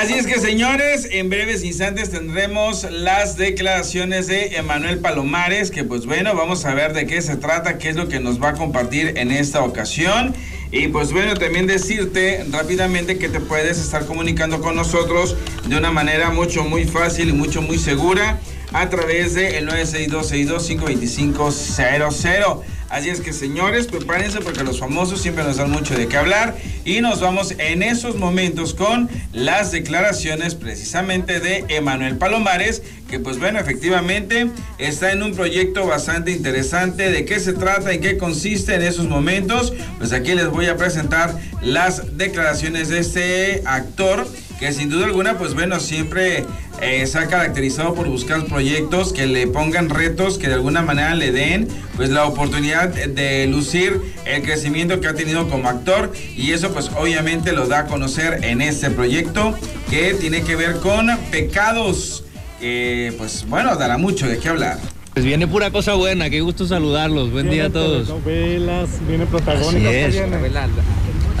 Así es que señores, en breves instantes tendremos las declaraciones de Emanuel Palomares, que pues bueno, vamos a ver de qué se trata, qué es lo que nos va a compartir en esta ocasión. Y pues bueno, también decirte rápidamente que te puedes estar comunicando con nosotros de una manera mucho, muy fácil y mucho, muy segura a través de el 962-62-52500. Así es que señores, prepárense porque los famosos siempre nos dan mucho de qué hablar y nos vamos en esos momentos con las declaraciones precisamente de Emanuel Palomares, que pues bueno, efectivamente está en un proyecto bastante interesante. ¿De qué se trata? ¿En qué consiste en esos momentos? Pues aquí les voy a presentar las declaraciones de este actor que sin duda alguna, pues bueno, siempre eh, se ha caracterizado por buscar proyectos que le pongan retos, que de alguna manera le den pues la oportunidad de lucir el crecimiento que ha tenido como actor y eso pues obviamente lo da a conocer en este proyecto que tiene que ver con pecados, que pues bueno, dará mucho de qué hablar. Pues viene pura cosa buena, qué gusto saludarlos, buen día a todos. Novelas, viene protagónicos.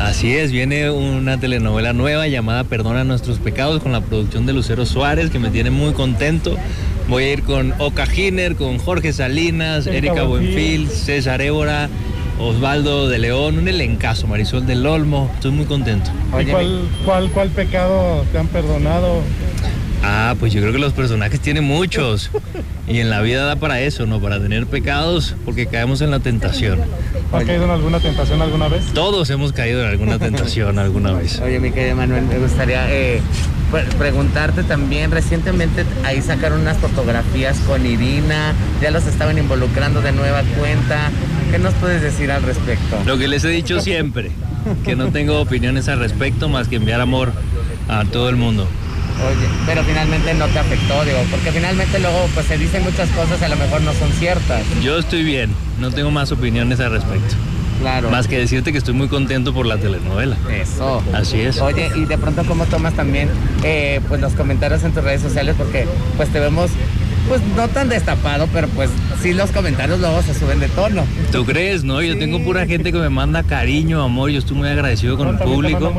Así es, viene una telenovela nueva llamada Perdona nuestros pecados con la producción de Lucero Suárez que me tiene muy contento. Voy a ir con Oka Giner, con Jorge Salinas, Erika Buenfil, César Évora, Osvaldo de León, un elencazo, Marisol del Olmo. Estoy muy contento. cuál, cuál, cuál pecado te han perdonado? Ah, pues yo creo que los personajes tienen muchos. Y en la vida da para eso, ¿no? Para tener pecados, porque caemos en la tentación. ¿Has caído en alguna tentación alguna vez? Todos hemos caído en alguna tentación alguna vez. Oye, mi querido Manuel, me gustaría eh, preguntarte también, recientemente ahí sacaron unas fotografías con Irina, ya los estaban involucrando de nueva cuenta. ¿Qué nos puedes decir al respecto? Lo que les he dicho siempre, que no tengo opiniones al respecto más que enviar amor a todo el mundo. Oye, pero finalmente no te afectó, digo, porque finalmente luego pues se dicen muchas cosas y a lo mejor no son ciertas. Yo estoy bien, no tengo más opiniones al respecto. Claro. Más que decirte que estoy muy contento por la telenovela. Eso. Así es. Oye, y de pronto cómo tomas también eh, pues los comentarios en tus redes sociales, porque pues te vemos pues no tan destapado, pero pues sí los comentarios luego se suben de tono. ¿Tú crees, no? Yo tengo pura gente que me manda cariño, amor, yo estoy muy agradecido con el público.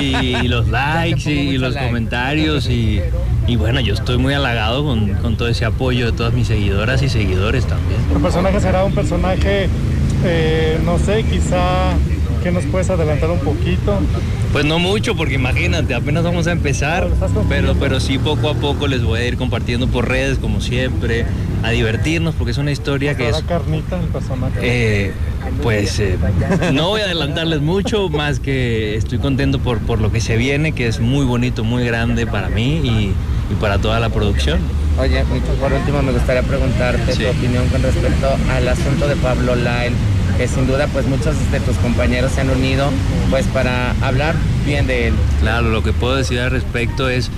Y los likes y, los comentarios y, bueno, yo estoy muy halagado con, todo ese apoyo de todas mis seguidoras y seguidores también. ¿Tu personaje será un personaje, eh, no sé, quizá que nos puedes adelantar un poquito? Pues no mucho, porque imagínate, apenas vamos a empezar, pero, pero sí poco a poco les voy a ir compartiendo por redes, como siempre, a divertirnos, porque es una historia que es... carnita? Eh, pues eh, no voy a adelantarles mucho, más que estoy contento por, por lo que se viene, que es muy bonito, muy grande para mí y, para toda la producción. Oye, por último me gustaría preguntarte tu opinión con respecto al asunto de Pablo Lyle que sin duda pues muchos de tus compañeros se han unido pues para hablar bien de él. Claro, lo que puedo decir al respecto es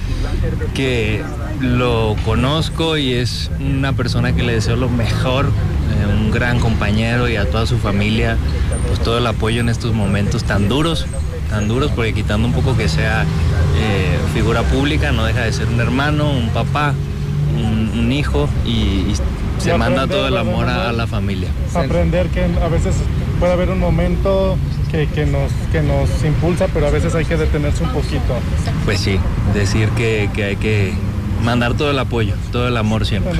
que lo conozco y es una persona que le deseo lo mejor, eh, un gran compañero y a toda su familia, pues todo el apoyo en estos momentos tan duros, tan duros, porque quitando un poco que sea eh, figura pública, no deja de ser un hermano, un papá, un, hijo y se manda todo el amor a, la familia. Aprender que a veces puede haber un momento que, nos, que nos impulsa, pero a veces hay que detenerse un poquito. Pues sí, decir que, hay que mandar todo el apoyo, todo el amor siempre.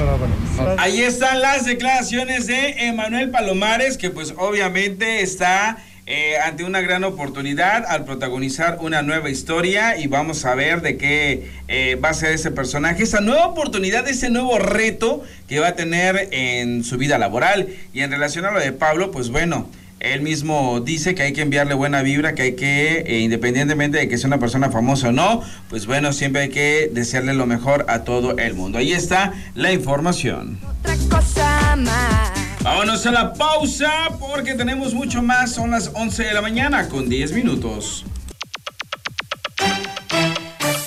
Ahí están las declaraciones de Emanuel Palomares, que pues obviamente está eh, ante una gran oportunidad al protagonizar una nueva historia y vamos a ver de qué eh, va a ser ese personaje, esa nueva oportunidad, ese nuevo reto que va a tener en su vida laboral. Y en relación a lo de Pablo, pues bueno, él mismo dice que hay que enviarle buena vibra, que hay que, eh, independientemente de que sea una persona famosa o no, pues bueno, siempre hay que desearle lo mejor a todo el mundo. Ahí está la información. Otra cosa más. Vámonos a la pausa porque tenemos mucho más. Son las 11 de la mañana con 10 minutos.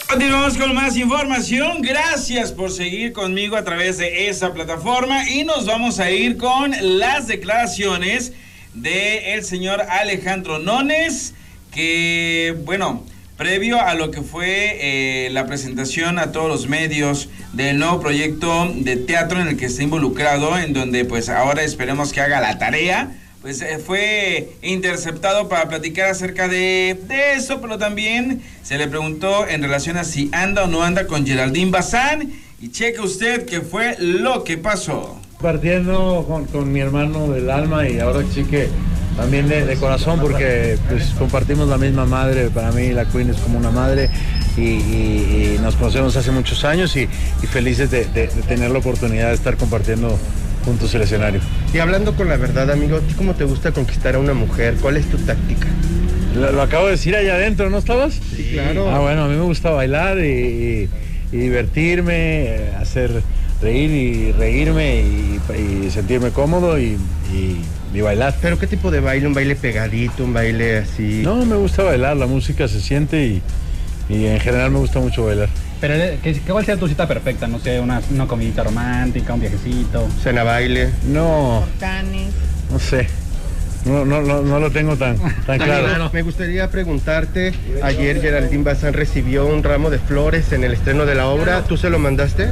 Continuamos con más información. Gracias por seguir conmigo a través de esa plataforma y nos vamos a ir con las declaraciones de el señor Alejandro Nones, que bueno, previo a lo que fue eh, la presentación a todos los medios del nuevo proyecto de teatro en el que está involucrado, en donde pues ahora esperemos que haga la tarea pues eh, fue interceptado para platicar acerca de, de, eso, pero también se le preguntó en relación a si anda o no anda con Geraldine Bazán. Y cheque usted qué fue lo que pasó. Partiendo con, con mi hermano del alma y ahora sí que también de, de, corazón porque pues compartimos la misma madre, para mí la Queen es como una madre y, y, y nos conocemos hace muchos años y, y felices de, de, tener la oportunidad de estar compartiendo juntos el escenario. Y hablando con la verdad, amigo, ¿a ti cómo te gusta conquistar a una mujer? ¿Cuál es tu táctica? Lo, lo acabo de decir allá adentro, ¿no estabas? Sí, claro. Ah, bueno, a mí me gusta bailar y, divertirme, hacer reír y reírme y, sentirme cómodo y, y, bailar. ¿Pero qué tipo de baile? ¿Un baile pegadito? ¿Un baile así? No, me gusta bailar, la música se siente y, en general me gusta mucho bailar. Pero, ¿qué, ¿cuál sería tu cita perfecta? No sé, una, una comidita romántica, un viajecito. Cena baile. No. No sé. No, no, no, no, lo tengo tan, tan claro. Me gustaría preguntarte, ayer Geraldine Bazán recibió un ramo de flores en el estreno de la obra, ¿tú se lo mandaste?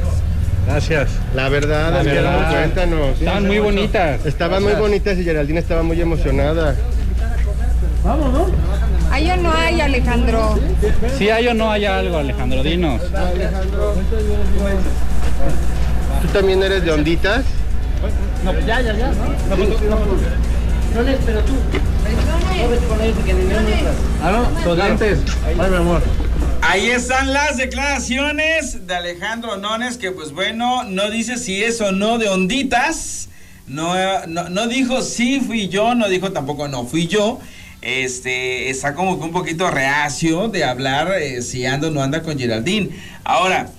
Gracias. La verdad, la verdad. cuéntanos. Estaban muy bonitas. Estaban muy bonitas y Geraldine estaba muy emocionada. Vamos, ¿no? ¿Hay o no hay, Alejandro? Sí, hay o no hay algo, Alejandro, dinos. Alejandro, ¿tú también eres de onditas? No, ya, ya, ya. No, no, no. No les, pero tú. Ah, no, amor. Ahí están las declaraciones de Alejandro Nones, que pues bueno, no dice si es o no de onditas. No, no, dijo sí fui yo, no dijo tampoco no fui yo. Este, está como que un poquito reacio de hablar eh, si anda o no anda con Geraldine. Ahora,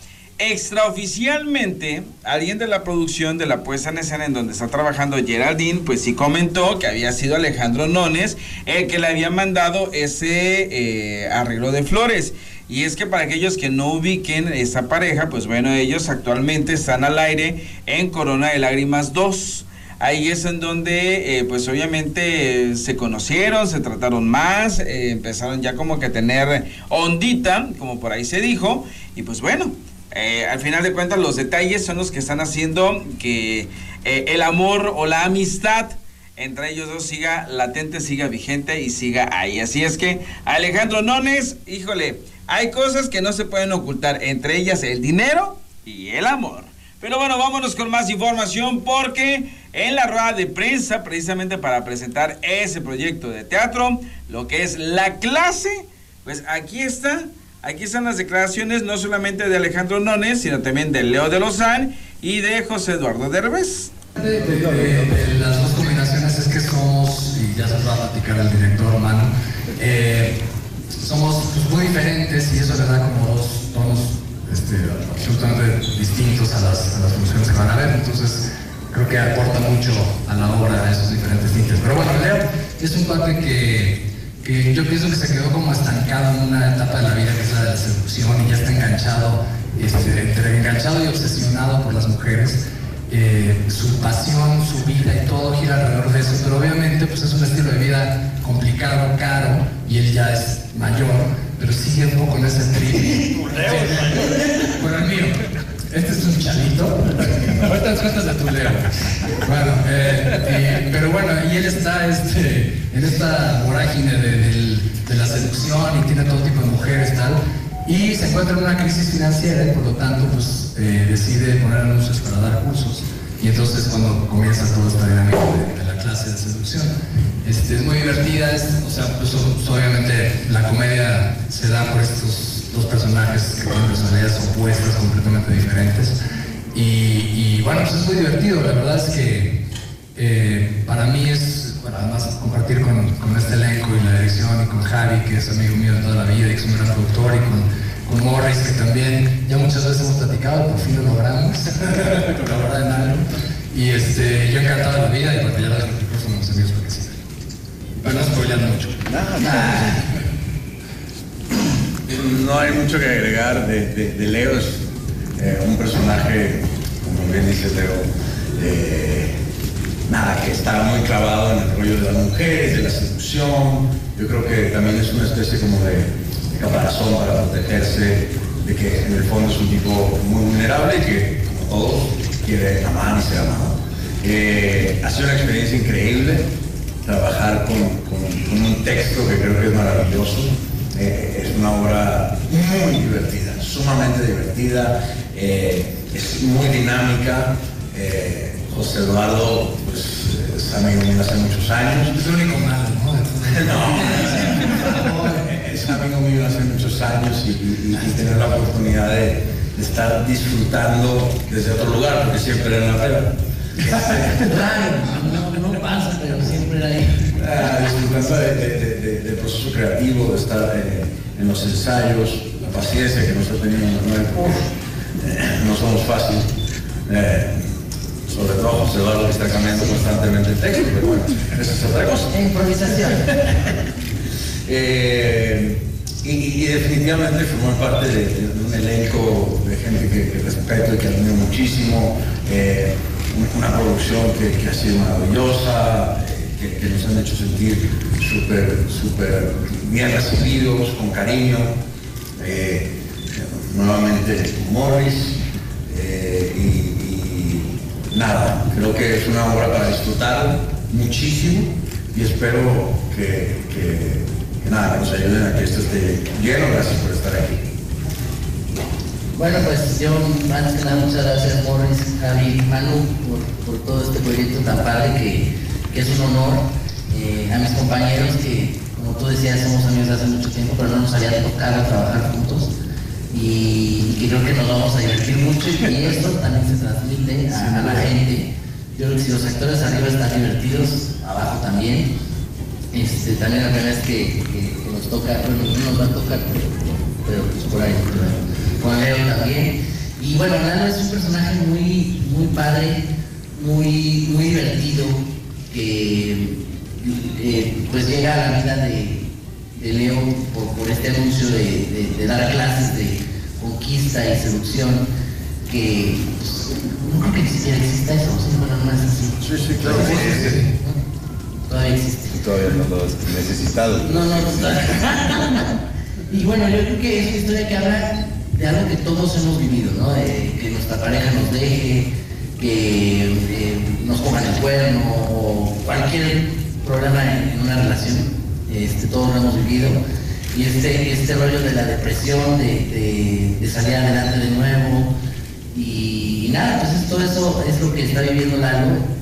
Extraoficialmente, alguien de la producción de la puesta en escena en donde está trabajando Geraldine, pues sí comentó que había sido Alejandro Nones el que le había mandado ese eh, arreglo de flores. Y es que para aquellos que no ubiquen esa pareja, pues bueno, ellos actualmente están al aire en Corona de Lágrimas 2. Ahí es en donde, eh, pues obviamente se conocieron, se trataron más, eh, empezaron ya como que a tener ondita, como por ahí se dijo, y pues bueno, eh, al final de cuentas los detalles son los que están haciendo que el amor o la amistad entre ellos dos siga latente, siga vigente y siga ahí. Así es que Alejandro Nones, híjole, hay cosas que no se pueden ocultar, entre ellas el dinero y el amor. Pero bueno, vámonos con más información porque en la rueda de prensa, precisamente para presentar ese proyecto de teatro, lo que es la clase, pues aquí está Aquí están las declaraciones no solamente de Alejandro Nones, sino también de Leo de Lozán y de José Eduardo Derbez. De, de, las dos combinaciones es que somos, y ya se va a platicar el director Manu, eh, somos pues, muy diferentes y eso le da como dos tonos este, absolutamente distintos a las, a las, funciones que van a ver. Entonces creo que aporta mucho a la obra esos diferentes tintes. Pero bueno, Leo es un padre que que yo pienso que se quedó como estancado en una etapa de la vida que es la de la seducción y ya está enganchado, este, entre enganchado y obsesionado por las mujeres. Eh, su pasión, su vida y todo gira alrededor de eso, pero obviamente pues es un estilo de vida complicado, caro, y él ya es mayor, pero sigue un poco en ese trip. bueno, el mío, este es un chavito. Ahorita nos cuentas de tu Leo. Bueno, eh, pero bueno, y él está este, en esta vorágine de, de, la seducción y tiene todo tipo de mujeres tal. Y se encuentra en una crisis financiera y por lo tanto pues eh, decide poner anuncios para dar cursos. Y entonces cuando comienza toda esta dinámica de, la clase de seducción. Este, es muy divertida, es, o sea, pues, obviamente la comedia se da por estos dos personajes que tienen personalidades opuestas, completamente diferentes. Y, bueno, pues es muy divertido, la verdad es que eh, para mí es, además compartir con, con, este elenco y la dirección y con Javi, que es amigo mío de toda la vida y que es un gran productor, y con, con Morris, que también ya muchas veces hemos platicado, por fin lo logramos, colaborar en algo. Y este, yo encantado de la vida y porque ya los somos amigos porque sí. Para no mucho. Nada no hay mucho que agregar de, Leo, es eh, un personaje, como bien dice Leo, eh, nada, que está muy clavado en el rollo de las mujeres, de la seducción, yo creo que también es una especie como de, caparazón para protegerse, de que en el fondo es un tipo muy vulnerable y que, como todos, quiere amar y ser amado. Eh, ha sido una experiencia increíble, trabajar con, con- con un texto que creo que es maravilloso. Eh, es una obra muy divertida, sumamente divertida, eh, es muy dinámica. Eh, José Eduardo pues, es amigo mío hace muchos años. Es el único malo, ¿no? No, es amigo mío hace muchos años y, y- y tener la oportunidad de, de estar disfrutando desde otro lugar, porque siempre era en la prueba. Claro, no, no pasa, pero siempre era ahí. Ah, disfrutando de- de- de- de- del proceso creativo, de estar eh, en los ensayos, la paciencia que nos ha tenido Manuel, uf, eh, no somos fáciles. Eh, sobre todo José Eduardo que está cambiando constantemente el texto, pero bueno, esa es otra cosa. Improvisación. Eh, y, definitivamente formar parte de, un elenco de gente que, respeto y que admiro muchísimo, eh, un- una producción que, ha sido maravillosa, eh, que, nos han hecho sentir súper, súper bien recibidos, con cariño. Nuevamente Morris y, nada, creo que es una obra para disfrutar muchísimo y espero que nada, nos ayuden a que esto esté lleno. Gracias por estar aquí. Bueno, pues yo antes que nada muchas gracias Morris, Javi, Manu por, todo este proyecto tan padre que, es un honor. Eh, a mis compañeros que, como tú decías, somos amigos de hace mucho tiempo, pero no nos había tocado trabajar juntos. Y, creo que nos vamos a divertir mucho y esto también se transmite a la gente. Yo creo que si los actores arriba están divertidos, abajo también. Este, también la primera vez que, que- que nos toca, bueno, no nos va a tocar, pero, pero pues por ahí, con Leo también. Y bueno, Lalo es un personaje muy, muy padre, muy, muy divertido, que eh, pues llega a la vida de, de Leo por, por este anuncio de, de- de dar clases de conquista y seducción, que pues, no creo que ni siquiera exista eso, ¿sí? bueno, no es así. Sí, sí, claro. Todavía existe. Todavía no lo he necesitado. No, no, no y bueno, yo creo que es una historia que habla de algo que todos hemos vivido, ¿no? De que nuestra pareja nos deje, que eh, nos pongan el cuerno o cualquier problema en, en una relación. Este, todos lo hemos vivido. Y este, este rollo de la depresión, de, de- de salir adelante de nuevo. Y, nada, pues es- todo eso es lo que está viviendo Lalo y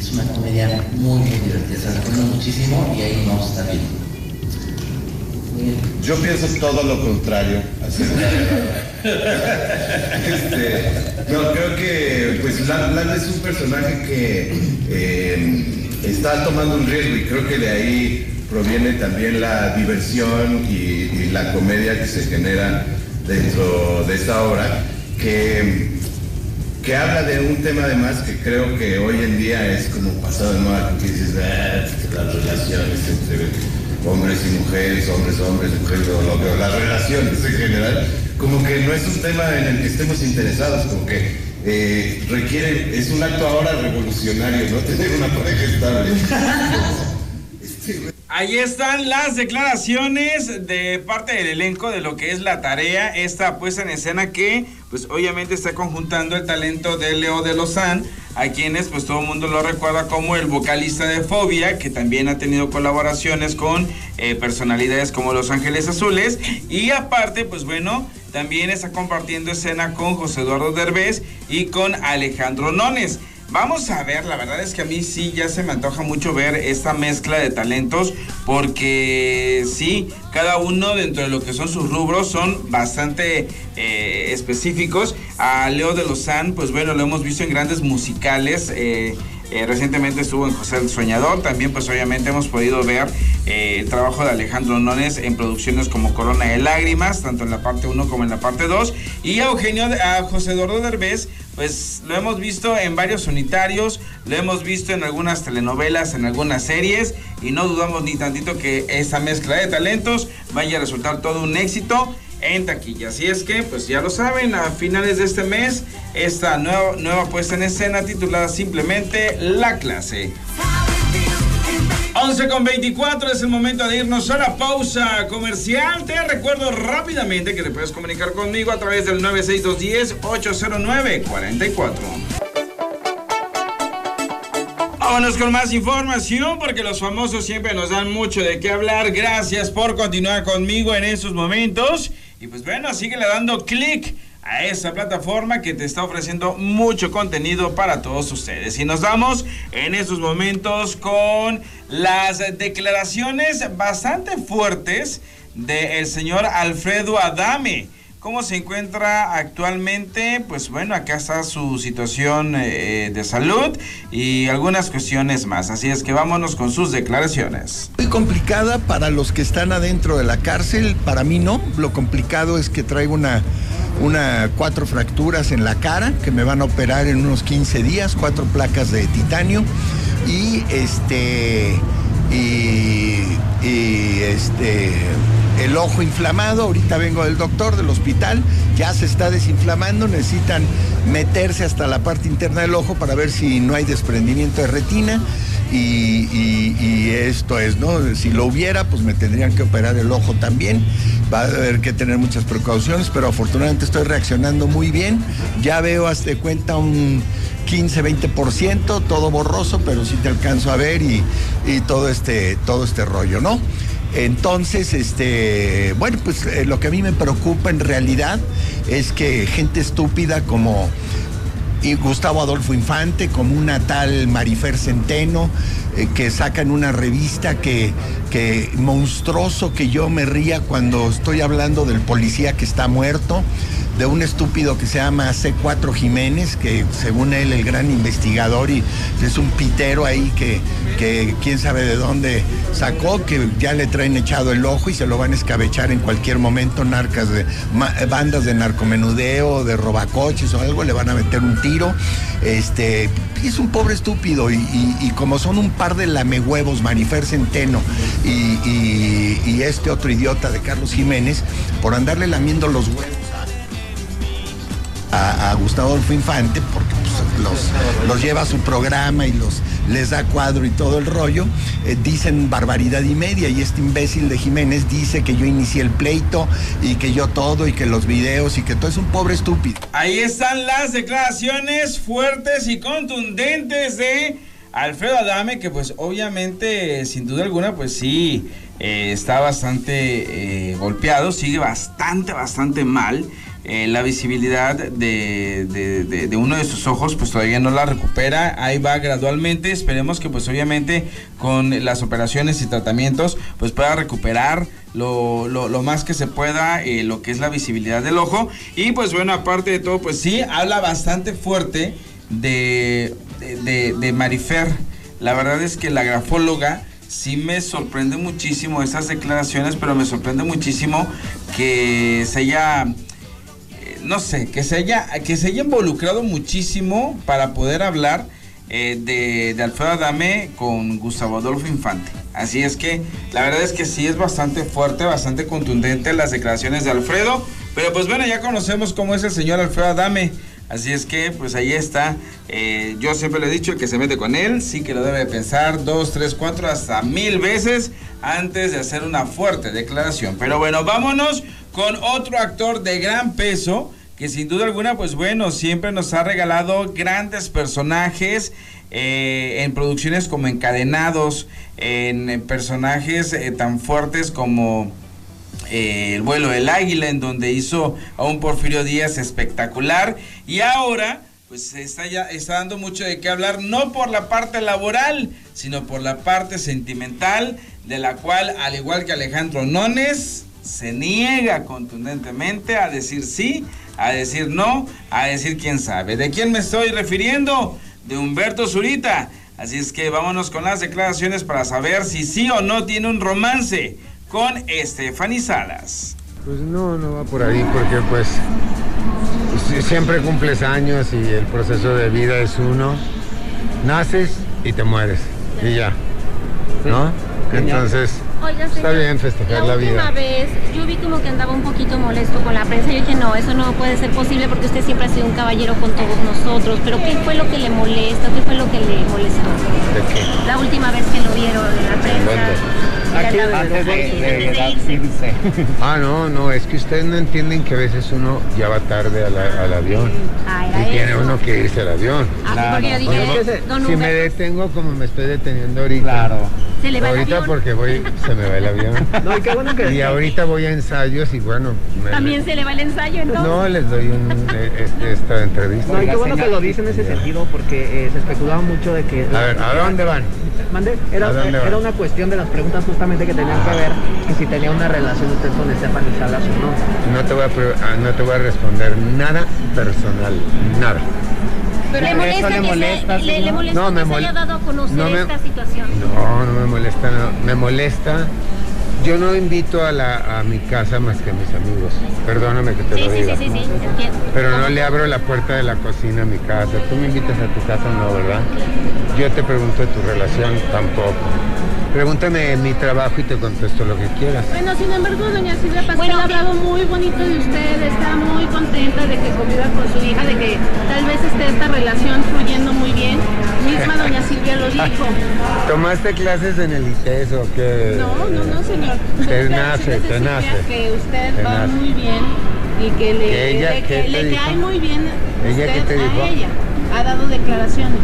es una comedia muy, divertida. Se la recomiendo muchísimo y ahí vamos a estar viendo. Yo pienso todo lo contrario. así. Este, no, creo que pues Lan- es un personaje que eh, está tomando un riesgo y creo que de ahí proviene también la diversión y, y la comedia que se genera dentro de esta obra, que, que habla de un tema además que creo que hoy en día es como pasado de moda, que dices, "Ah, las relaciones entre hombres y mujeres, hombres, hombres, mujeres, o lo que- las relaciones en general, como que no es un tema en el que estemos interesados, como que eh, requiere, es un acto ahora revolucionario, ¿no? Tener una pareja estable. Ahí están las declaraciones de parte del elenco de lo que es la tarea, esta puesta en escena que pues obviamente está conjuntando el talento de Leo de Lozán, a quienes pues todo el mundo lo recuerda como el vocalista de Fobia, que también ha tenido colaboraciones con eh, personalidades como Los Ángeles Azules, y aparte pues bueno, también está compartiendo escena con José Eduardo Derbez y con Alejandro Nones. Vamos a ver, la verdad es que a mí sí ya se me antoja mucho ver esta mezcla de talentos porque sí, cada uno dentro de lo que son sus rubros son bastante eh, específicos. A Leo de Lozán, pues bueno, lo hemos visto en grandes musicales. eh, eh, recientemente estuvo en José el Soñador. También, pues obviamente hemos podido ver eh, el trabajo de Alejandro Nones en producciones como Corona de Lágrimas, tanto en la parte 1 como en la parte 2. Y a Eugenio, a José Eduardo Derbez, pues lo hemos visto en varios unitarios, lo hemos visto en algunas telenovelas, en algunas series. Y no dudamos ni tantito que esta mezcla de talentos vaya a resultar todo un éxito en taquilla. Así es que, pues ya lo saben, a finales de este mes, esta nueva, nueva puesta en escena titulada simplemente La Clase. 11 con 24 es el momento de irnos a la pausa comercial. Te recuerdo rápidamente que te puedes comunicar conmigo a través del 96210-809-44. Vámonos con más información porque los famosos siempre nos dan mucho de qué hablar. Gracias por continuar conmigo en estos momentos. Y pues bueno, síguele dando clic a esa plataforma que te está ofreciendo mucho contenido para todos ustedes. Y nos vamos en estos momentos con las declaraciones bastante fuertes del señor Alfredo Adame. ¿Cómo se encuentra actualmente? Pues bueno, acá está su situación eh, de salud y algunas cuestiones más. Así es que vámonos con sus declaraciones. Muy complicada para los que están adentro de la cárcel, para mí no. Lo complicado es que traigo una, una cuatro fracturas en la cara que me van a operar en unos 15 días, cuatro placas de titanio y este y, este el ojo inflamado, ahorita vengo del doctor, del hospital, ya se está desinflamando, necesitan meterse hasta la parte interna del ojo para ver si no hay desprendimiento de retina. Y, esto es, ¿no? Si lo hubiera, pues me tendrían que operar el ojo también. Va a haber que tener muchas precauciones, pero afortunadamente estoy reaccionando muy bien. Ya veo hasta cuenta un 15-20%, todo borroso, pero sí te alcanzo a ver y, y todo, este, todo este rollo, ¿no? Entonces, este, bueno, pues eh, lo que a mí me preocupa en realidad es que gente estúpida como y Gustavo Adolfo Infante, como una tal Marifer Centeno, eh, que sacan una revista que, que monstruoso que yo me ría cuando estoy hablando del policía que está muerto, de un estúpido que se llama C4 Jiménez, que según él el gran investigador y es un pitero ahí que, que quién sabe de dónde sacó, que ya le traen echado el ojo y se lo van a escabechar en cualquier momento, narcas de, bandas de narcomenudeo, de robacoches o algo, le van a meter un tiro. Este, es un pobre estúpido y, como son un par de lamehuevos, Marifer Centeno y este otro idiota de Carlos Jiménez, por andarle lamiendo los huevos a, a Gustavo Adolfo Infante, porque pues, los, los lleva a su programa y los les da cuadro y todo el rollo, eh, dicen barbaridad y media y este imbécil de Jiménez dice que yo inicié el pleito y que yo todo y que los videos y que todo es un pobre estúpido. Ahí están las declaraciones fuertes y contundentes de Alfredo Adame, que pues obviamente, sin duda alguna, pues sí, eh, está bastante eh, golpeado, sigue bastante, bastante mal. Eh, la visibilidad de, de- uno de sus ojos pues todavía no la recupera, ahí va gradualmente, esperemos que pues obviamente con las operaciones y tratamientos pues pueda recuperar lo, lo- más que se pueda eh, lo que es la visibilidad del ojo. Y pues bueno aparte de todo pues sí habla bastante fuerte de, de, de- de Marifer, la verdad es que la grafóloga sí me sorprende muchísimo esas declaraciones pero me sorprende muchísimo que se haya no sé, que se haya, que se haya involucrado muchísimo para poder hablar eh, de, Alfredo Adame con Gustavo Adolfo Infante. Así es que la verdad es que sí es bastante fuerte, bastante contundente las declaraciones de Alfredo. Pero pues bueno, ya conocemos cómo es el señor Alfredo Adame. Así es que, pues ahí está. Eh, yo siempre le he dicho, que se mete con él, sí que lo debe pensar dos, tres, cuatro, hasta mil veces antes de hacer una fuerte declaración. Pero bueno, vámonos con otro actor de gran peso que sin duda alguna, pues bueno, siempre nos ha regalado grandes personajes eh, en producciones como Encadenados, en, personajes eh, tan fuertes como eh, El vuelo del águila, en donde hizo a un Porfirio Díaz espectacular. Y ahora, pues está, ya, está dando mucho de qué hablar, no por la parte laboral, sino por la parte sentimental, de la cual, al igual que Alejandro Nones, se niega contundentemente a decir sí, a decir no, a decir quién sabe. ¿De quién me estoy refiriendo? De Humberto Zurita. Así es que vámonos con las declaraciones para saber si sí o no tiene un romance con Stephanie Salas. Pues no, no va por ahí porque pues si- siempre cumples años y el proceso de vida es uno. Naces y te mueres y ya. ¿No? Entonces Oiga, está bien festejar la última vida. vez yo vi como que andaba un poquito molesto con la prensa. Yo dije, no, eso no puede ser posible porque usted siempre ha sido un caballero con todos nosotros. Pero ¿qué fue lo que le molesta? ¿Qué fue lo que le molestó? ¿De qué? La última vez que lo vieron en la prensa. Antes de, irse. Ah, no, no, es que ustedes no entienden que a veces uno ya va tarde a la- al avión. Ah, y tiene eso. uno que irse al avión. Ah, porque yo dije, si me detengo como me estoy deteniendo ahorita. Claro. Se le va el ahorita avión. porque voy, se me va el avión. No, y qué bueno que- Y ahorita voy a ensayos y bueno, me- También se le va el ensayo, entonces. no les doy un, eh, este- esta entrevista. No, y qué bueno que lo dice en ese sentido, porque eh, se especulaba mucho de que... A ver, ¿a dónde van? Mande, ¿A era, dónde era una cuestión de las preguntas justamente que tenían que ver que si tenía una relación usted con Stephanie Salas o no. No te voy a, ah, no te voy a responder nada personal, nada. Pero le Eso molesta, le que, molesta, se, le, le señor. molesta No, me que se haya dado a conocer no me- esta situación. No, no me molesta, no. Me molesta. Yo no invito a, la, a mi casa más que a mis amigos. Perdóname que te Sí, lo sí, diga. sí, sí, sí. Pero no le abro la puerta de la cocina a mi casa. Tú me invitas a tu casa, no, ¿verdad? Yo te pregunto de tu relación, tampoco. Pregúntame mi trabajo y te contesto lo que quieras. Bueno, sin embargo, doña Silvia Pascual Bueno, ha hablado muy bonito de usted, está muy contenta de que conviva con su hija, de que tal vez esté esta relación fluyendo muy bien. Misma doña Silvia lo dijo. ¿Tomaste clases en el ITES o qué? No, no, no, señor. Te Pero nace, te nace. Que usted Te va nace. muy bien y que le, ¿Que ella le- que te le dijo? cae muy bien ¿Ella usted qué te dijo? a ella. Ha dado declaraciones.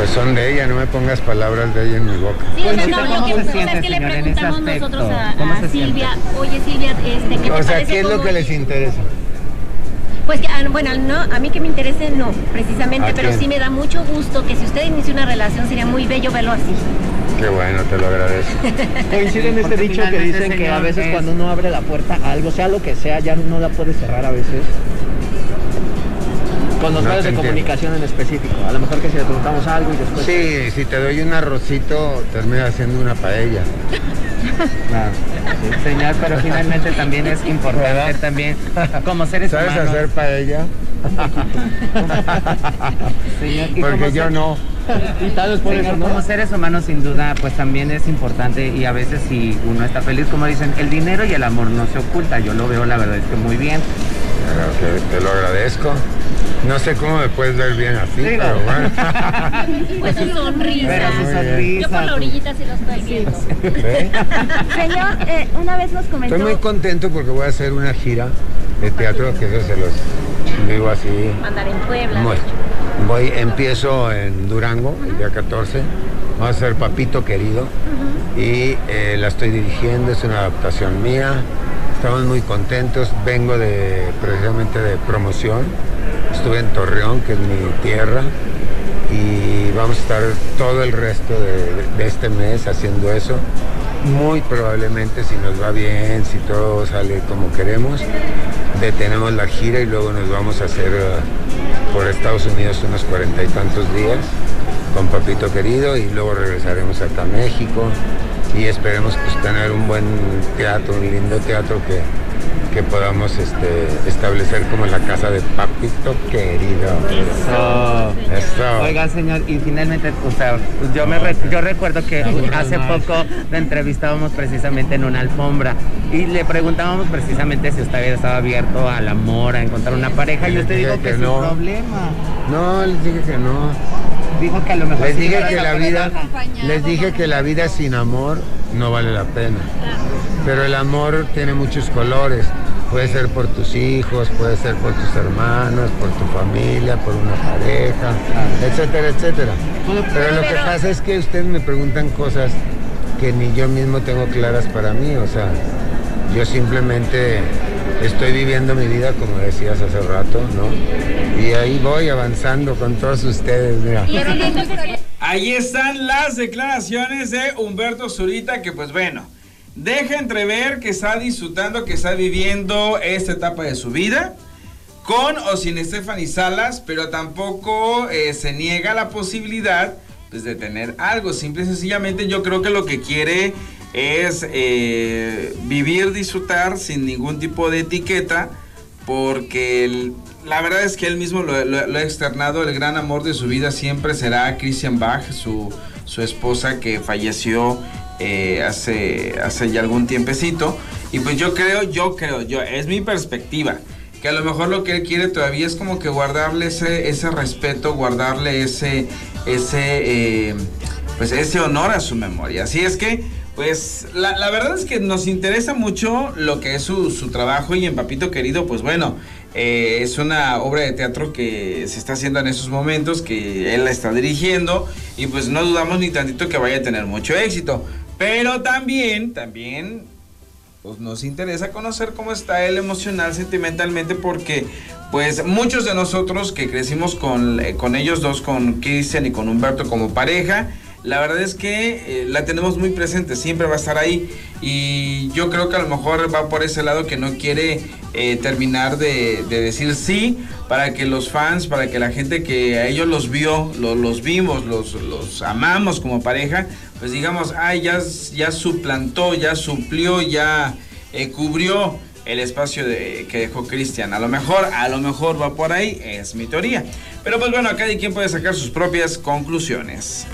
Pues son de ella, no me pongas palabras de ella en mi boca. Sí, Pues, no, ¿cómo lo que se pasa siente, es que le señor, preguntamos nosotros a, ¿Cómo a se Silvia, oye Silvia, este, ¿qué te O sea, ¿qué es lo que les interesa? Pues que, ah, bueno, no, a mí que me interese no, precisamente, ¿A pero quién? sí me da mucho gusto que si usted inicia una relación sería muy bello verlo así. Qué bueno, te lo agradezco. Coincide en este dicho que dicen que a veces es- cuando uno abre la puerta a algo, sea lo que sea, ya no la puede cerrar a veces. Con los No medios de entiendo. comunicación en específico. A lo mejor que si le preguntamos algo y después... Sí, si te doy un arrocito, termina haciendo una paella. Claro. Sí, señor, pero finalmente también es importante también como seres ¿Sabes humanos. hacer paella? Señor, Porque yo ser- no. Y tal vez por Señor, eso, ¿no? como seres humanos sin duda pues también es importante y a veces si uno está feliz como dicen el dinero y el amor no se oculta yo lo veo la verdad es que muy bien Pero que te lo agradezco. No sé cómo me puedes ver bien así, Sí, pero no. bueno. Pues su sonrisa. su sonrisa Yo por la orillita sí lo estoy viendo. ¿Ve? Señor, eh, una vez nos comentó... Estoy muy contento porque voy a hacer una gira de teatro, que eso se los digo así. Andar en Puebla. Voy, voy, empiezo en Durango el día 14. Vamos a hacer Papito Querido y eh, la estoy dirigiendo, es una adaptación mía. Estamos muy contentos. Vengo de precisamente de promoción. Estuve en Torreón, que es mi tierra, y vamos a estar todo el resto de, de este mes haciendo eso. Muy probablemente, si nos va bien, si todo sale como queremos, detenemos la gira y luego nos vamos a hacer eh, por Estados Unidos unos cuarenta y tantos días con Papito Querido y luego regresaremos acá a México y esperemos pues tener un buen teatro, un lindo teatro que, que podamos este, establecer como la casa de Papito Querido. Eso. Eso. Oiga, señor, y finalmente, o sea, yo, me re- yo recuerdo que hace poco le entrevistábamos precisamente en una alfombra y le preguntábamos precisamente si usted había estado abierto al amor, a encontrar una pareja y usted dijo que, que sin no. problema. No, les dije que no. Dijo que a lo mejor Les dije que la vida, les dije que la vida sin amor no vale la pena. Pero el amor tiene muchos colores. Puede ser por tus hijos, puede ser por tus hermanos, por tu familia, por una pareja, etcétera, etcétera. Pero lo que pasa es que ustedes me preguntan cosas que ni yo mismo tengo claras para mí. O sea, yo simplemente estoy viviendo mi vida como decías hace rato, ¿no? Y ahí voy avanzando con todos ustedes, mira. Ahí están las declaraciones de Humberto Zurita, que pues bueno, deja entrever que está disfrutando, que está viviendo esta etapa de su vida, con o sin Stephanie Salas, pero tampoco eh, se niega la posibilidad pues, de tener algo. Simple y sencillamente yo creo que lo que quiere es eh, vivir, disfrutar sin ningún tipo de etiqueta, porque la verdad es que él mismo lo ha externado, el gran amor de su vida siempre será Christian Bach, su, su esposa que falleció eh, hace, hace ya algún tiempecito. Y pues yo creo, yo creo, yo, es mi perspectiva, que a lo mejor lo que él quiere todavía es como que guardarle ese, ese respeto, guardarle ese, ese, eh, pues ese honor a su memoria. Así es que, pues la, la verdad es que nos interesa mucho lo que es su, su trabajo y en Papito Querido, pues bueno, eh, es una obra de teatro que se está haciendo en esos momentos, que él la está dirigiendo y pues no dudamos ni tantito que vaya a tener mucho éxito. Pero también, también pues nos interesa conocer cómo está él emocional, sentimentalmente, porque pues muchos de nosotros que crecimos con, eh, con ellos dos, con Cristian y con Humberto como pareja, la verdad es que eh, la tenemos muy presente, siempre va a estar ahí y yo creo que a lo mejor va por ese lado que no quiere eh, terminar de, de decir sí para que los fans, para que la gente que a ellos los vio, lo- los vimos, los, amamos como pareja, pues digamos, ay, ya, ya suplantó, ya suplió, ya eh, cubrió el espacio que dejó Cristian. A lo mejor, a lo mejor va por ahí, es mi teoría. Pero pues bueno, cada quien puede sacar sus propias conclusiones.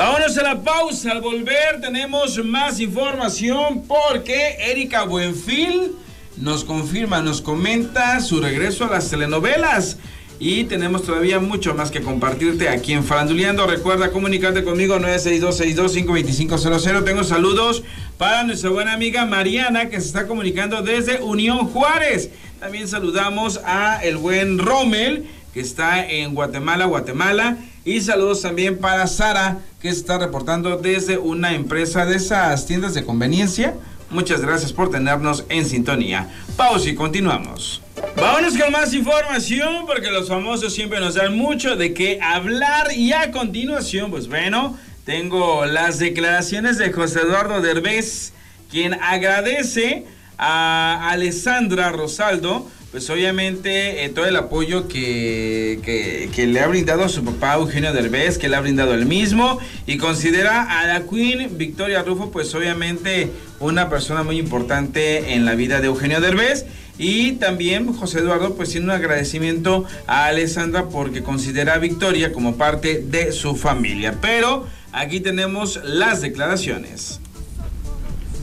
Vámonos a la pausa. Al volver tenemos más información porque Erika Buenfil nos confirma, nos comenta su regreso a las telenovelas. Y tenemos todavía mucho más que compartirte aquí en Faranduleando. Recuerda comunicarte conmigo 962-62-52500. Tengo saludos para nuestra buena amiga Mariana que se está comunicando desde Unión Juárez. También saludamos a el buen Rommel que está en Guatemala, Guatemala. Y saludos también para Sara, que está reportando desde una empresa de esas tiendas de conveniencia. Muchas gracias por tenernos en sintonía. Pausa y continuamos. Vámonos con más información porque los famosos siempre nos dan mucho de qué hablar y a continuación, pues bueno, tengo las declaraciones de José Eduardo Derbez, quien agradece a Alessandra Rosaldo, pues obviamente eh, todo el apoyo que, que- le ha brindado a su papá Eugenio Derbez, que le ha brindado él mismo, y considera a la Queen Victoria Rufo, pues obviamente una persona muy importante en la vida de Eugenio Derbez. Y también José Eduardo pues tiene un agradecimiento a Alessandra porque considera a Victoria como parte de su familia. Pero aquí tenemos las declaraciones.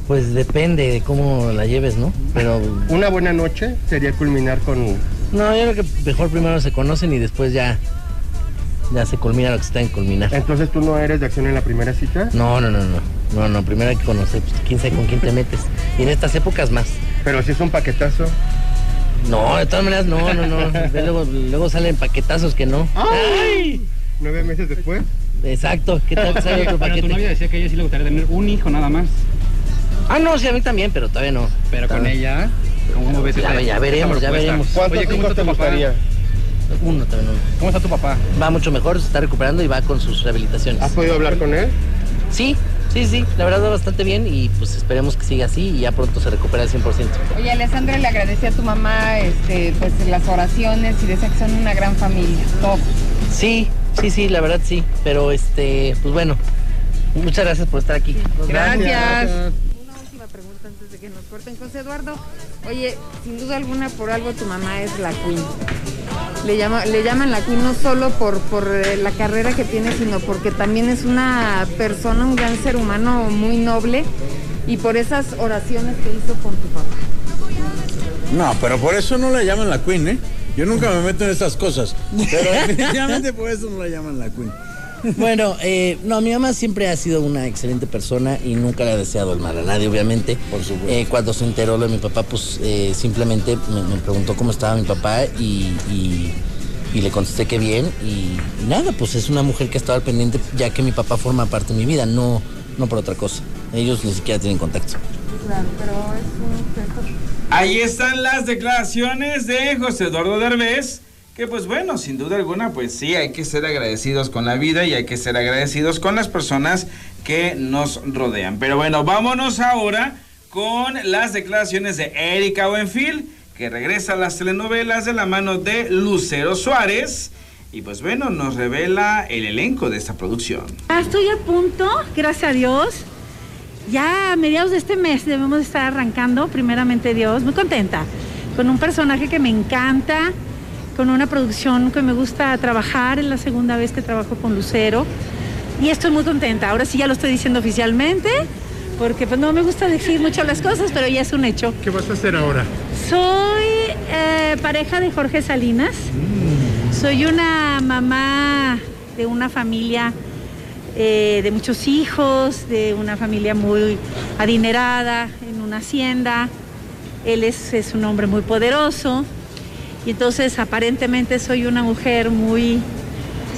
Pues depende de cómo la lleves, ¿no? Pero. Una buena noche sería culminar con. No, yo creo que mejor primero se conocen y después ya. Ya se culmina lo que se está en culminar. Entonces tú no eres de acción en la primera cita. No, no, no, no. No, no, primero hay que conocer, pues quién sabe con quién te metes. Y en estas épocas más. Pero si es un paquetazo. No, de todas maneras, no, no, no. Luego, luego salen paquetazos que no. ¡Ay! Nueve meses después. Exacto, ¿qué tal que sale otro Pero tu paquete? novia decía que a ella sí le gustaría tener un hijo nada más. Ah, no, sí, a mí también, pero todavía no. Pero con ella, ¿cómo ves Ya, ya veremos, ya veremos. ¿Cuántos Oye, ¿cómo hijos está te gustaría? Uno también, uno. ¿Cómo está tu papá? Va mucho mejor, se está recuperando y va con sus rehabilitaciones. ¿Has podido hablar con él? Sí, sí, sí, la verdad va bastante bien y pues esperemos que siga así y ya pronto se recupera al 100%. Oye, Alessandra le agradecía a tu mamá este, pues, las oraciones y decía que son una gran familia. Todo. Sí, sí, sí, la verdad sí, pero este, pues bueno, muchas gracias por estar aquí. Gracias última pregunta antes de que nos corten. José Eduardo, oye, sin duda alguna por algo tu mamá es la Queen. Le, llama, le llaman la Queen no solo por, por eh, la carrera que tiene, sino porque también es una persona, un gran ser humano muy noble y por esas oraciones que hizo por tu papá. No, pero por eso no la llaman la Queen, ¿eh? Yo nunca me meto en estas cosas. Pero definitivamente por eso no la llaman la Queen. Bueno, eh, no, mi mamá siempre ha sido una excelente persona y nunca le ha deseado el mal a nadie, obviamente. Por supuesto. Eh, cuando se enteró lo de mi papá, pues eh, simplemente me, me preguntó cómo estaba mi papá y, y- y le contesté que bien. Y, y nada, pues es una mujer que ha estado al pendiente ya que mi papá forma parte de mi vida, no, no por otra cosa. Ellos ni siquiera tienen contacto. Claro, pero es un Ahí están las declaraciones de José Eduardo Derbez, que pues bueno, sin duda alguna, pues sí, hay que ser agradecidos con la vida y hay que ser agradecidos con las personas que nos rodean. Pero bueno, vámonos ahora con las declaraciones de Erika Buenfil, que regresa a las telenovelas de la mano de Lucero Suárez. Y pues bueno, nos revela el elenco de esta producción. Estoy a punto, gracias a Dios. Ya a mediados de este mes debemos estar arrancando, primeramente Dios, muy contenta, con un personaje que me encanta, con una producción que me gusta trabajar, es la segunda vez que trabajo con Lucero y estoy muy contenta. Ahora sí ya lo estoy diciendo oficialmente, porque pues no me gusta decir mucho las cosas, pero ya es un hecho. ¿Qué vas a hacer ahora? Soy eh, pareja de Jorge Salinas. Soy una mamá de una familia eh, de muchos hijos, de una familia muy adinerada, en una hacienda. Él es, es un hombre muy poderoso y entonces aparentemente soy una mujer muy,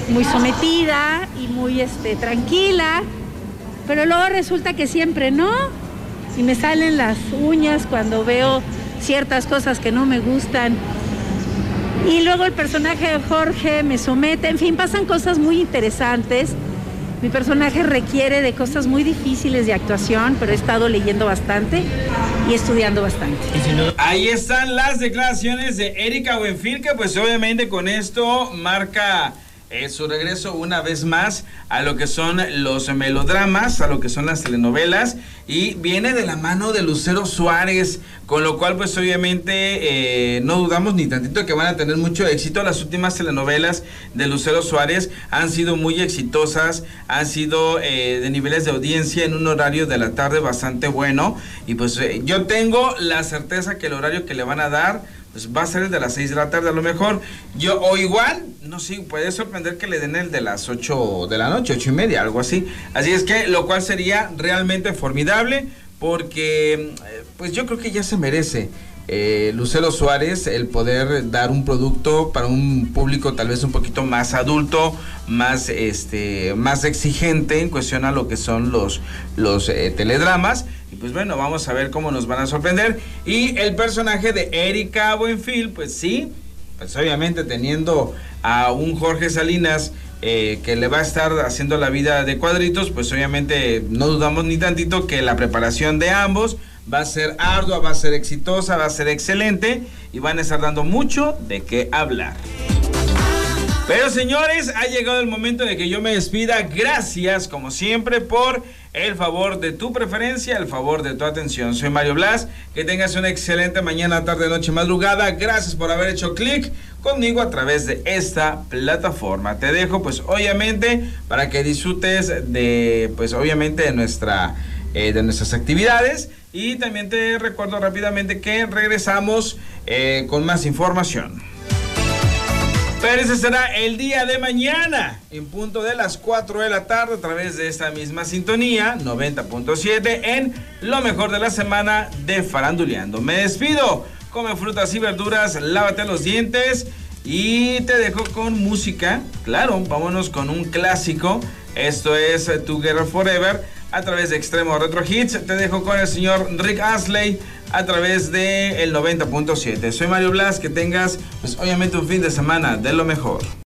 muy sometida y muy este, tranquila, pero luego resulta que siempre no, y me salen las uñas cuando veo ciertas cosas que no me gustan. Y luego el personaje de Jorge me somete, en fin, pasan cosas muy interesantes. Mi personaje requiere de cosas muy difíciles de actuación, pero he estado leyendo bastante y estudiando bastante. Ahí están las declaraciones de Erika Buenfil, que pues obviamente con esto marca eh, su regreso una vez más a lo que son los melodramas, a lo que son las telenovelas y viene de la mano de Lucero Suárez, con lo cual pues obviamente eh, no dudamos ni tantito que van a tener mucho éxito. Las últimas telenovelas de Lucero Suárez han sido muy exitosas, han sido eh, de niveles de audiencia en un horario de la tarde bastante bueno y pues yo tengo la certeza que el horario que le van a dar pues va a ser el de las 6 de la tarde a lo mejor. Yo, o igual, no sé, puede sorprender que le den el de las 8 de la noche, 8 y media, algo así. Así es que, lo cual sería realmente formidable, porque, eh, pues yo creo que ya se merece. Eh, Lucero Suárez el poder dar un producto para un público tal vez un poquito más adulto, más este, más exigente en cuestión a lo que son los, los eh, teledramas. Y pues bueno, vamos a ver cómo nos van a sorprender. Y el personaje de Erika Buenfil, pues sí, pues obviamente teniendo a un Jorge Salinas eh, que le va a estar haciendo la vida de cuadritos, pues obviamente no dudamos ni tantito que la preparación de ambos va a ser ardua, va a ser exitosa, va a ser excelente y van a estar dando mucho de qué hablar. Pero señores, ha llegado el momento de que yo me despida. Gracias, como siempre, por el favor de tu preferencia, el favor de tu atención. Soy Mario Blas. Que tengas una excelente mañana, tarde, noche, madrugada. Gracias por haber hecho clic conmigo a través de esta plataforma. Te dejo, pues, obviamente, para que disfrutes de, pues, obviamente, de nuestra, eh, de nuestras actividades. Y también te recuerdo rápidamente que regresamos eh, con más información. Pero ese será el día de mañana, en punto de las 4 de la tarde, a través de esta misma sintonía, 90.7, en lo mejor de la semana de Faranduleando. Me despido, come frutas y verduras, lávate los dientes y te dejo con música. Claro, vámonos con un clásico. Esto es Together Forever a través de Extremo Retro Hits. Te dejo con el señor Rick Astley a través de el 90.7. Soy Mario Blas, que tengas pues obviamente un fin de semana de lo mejor.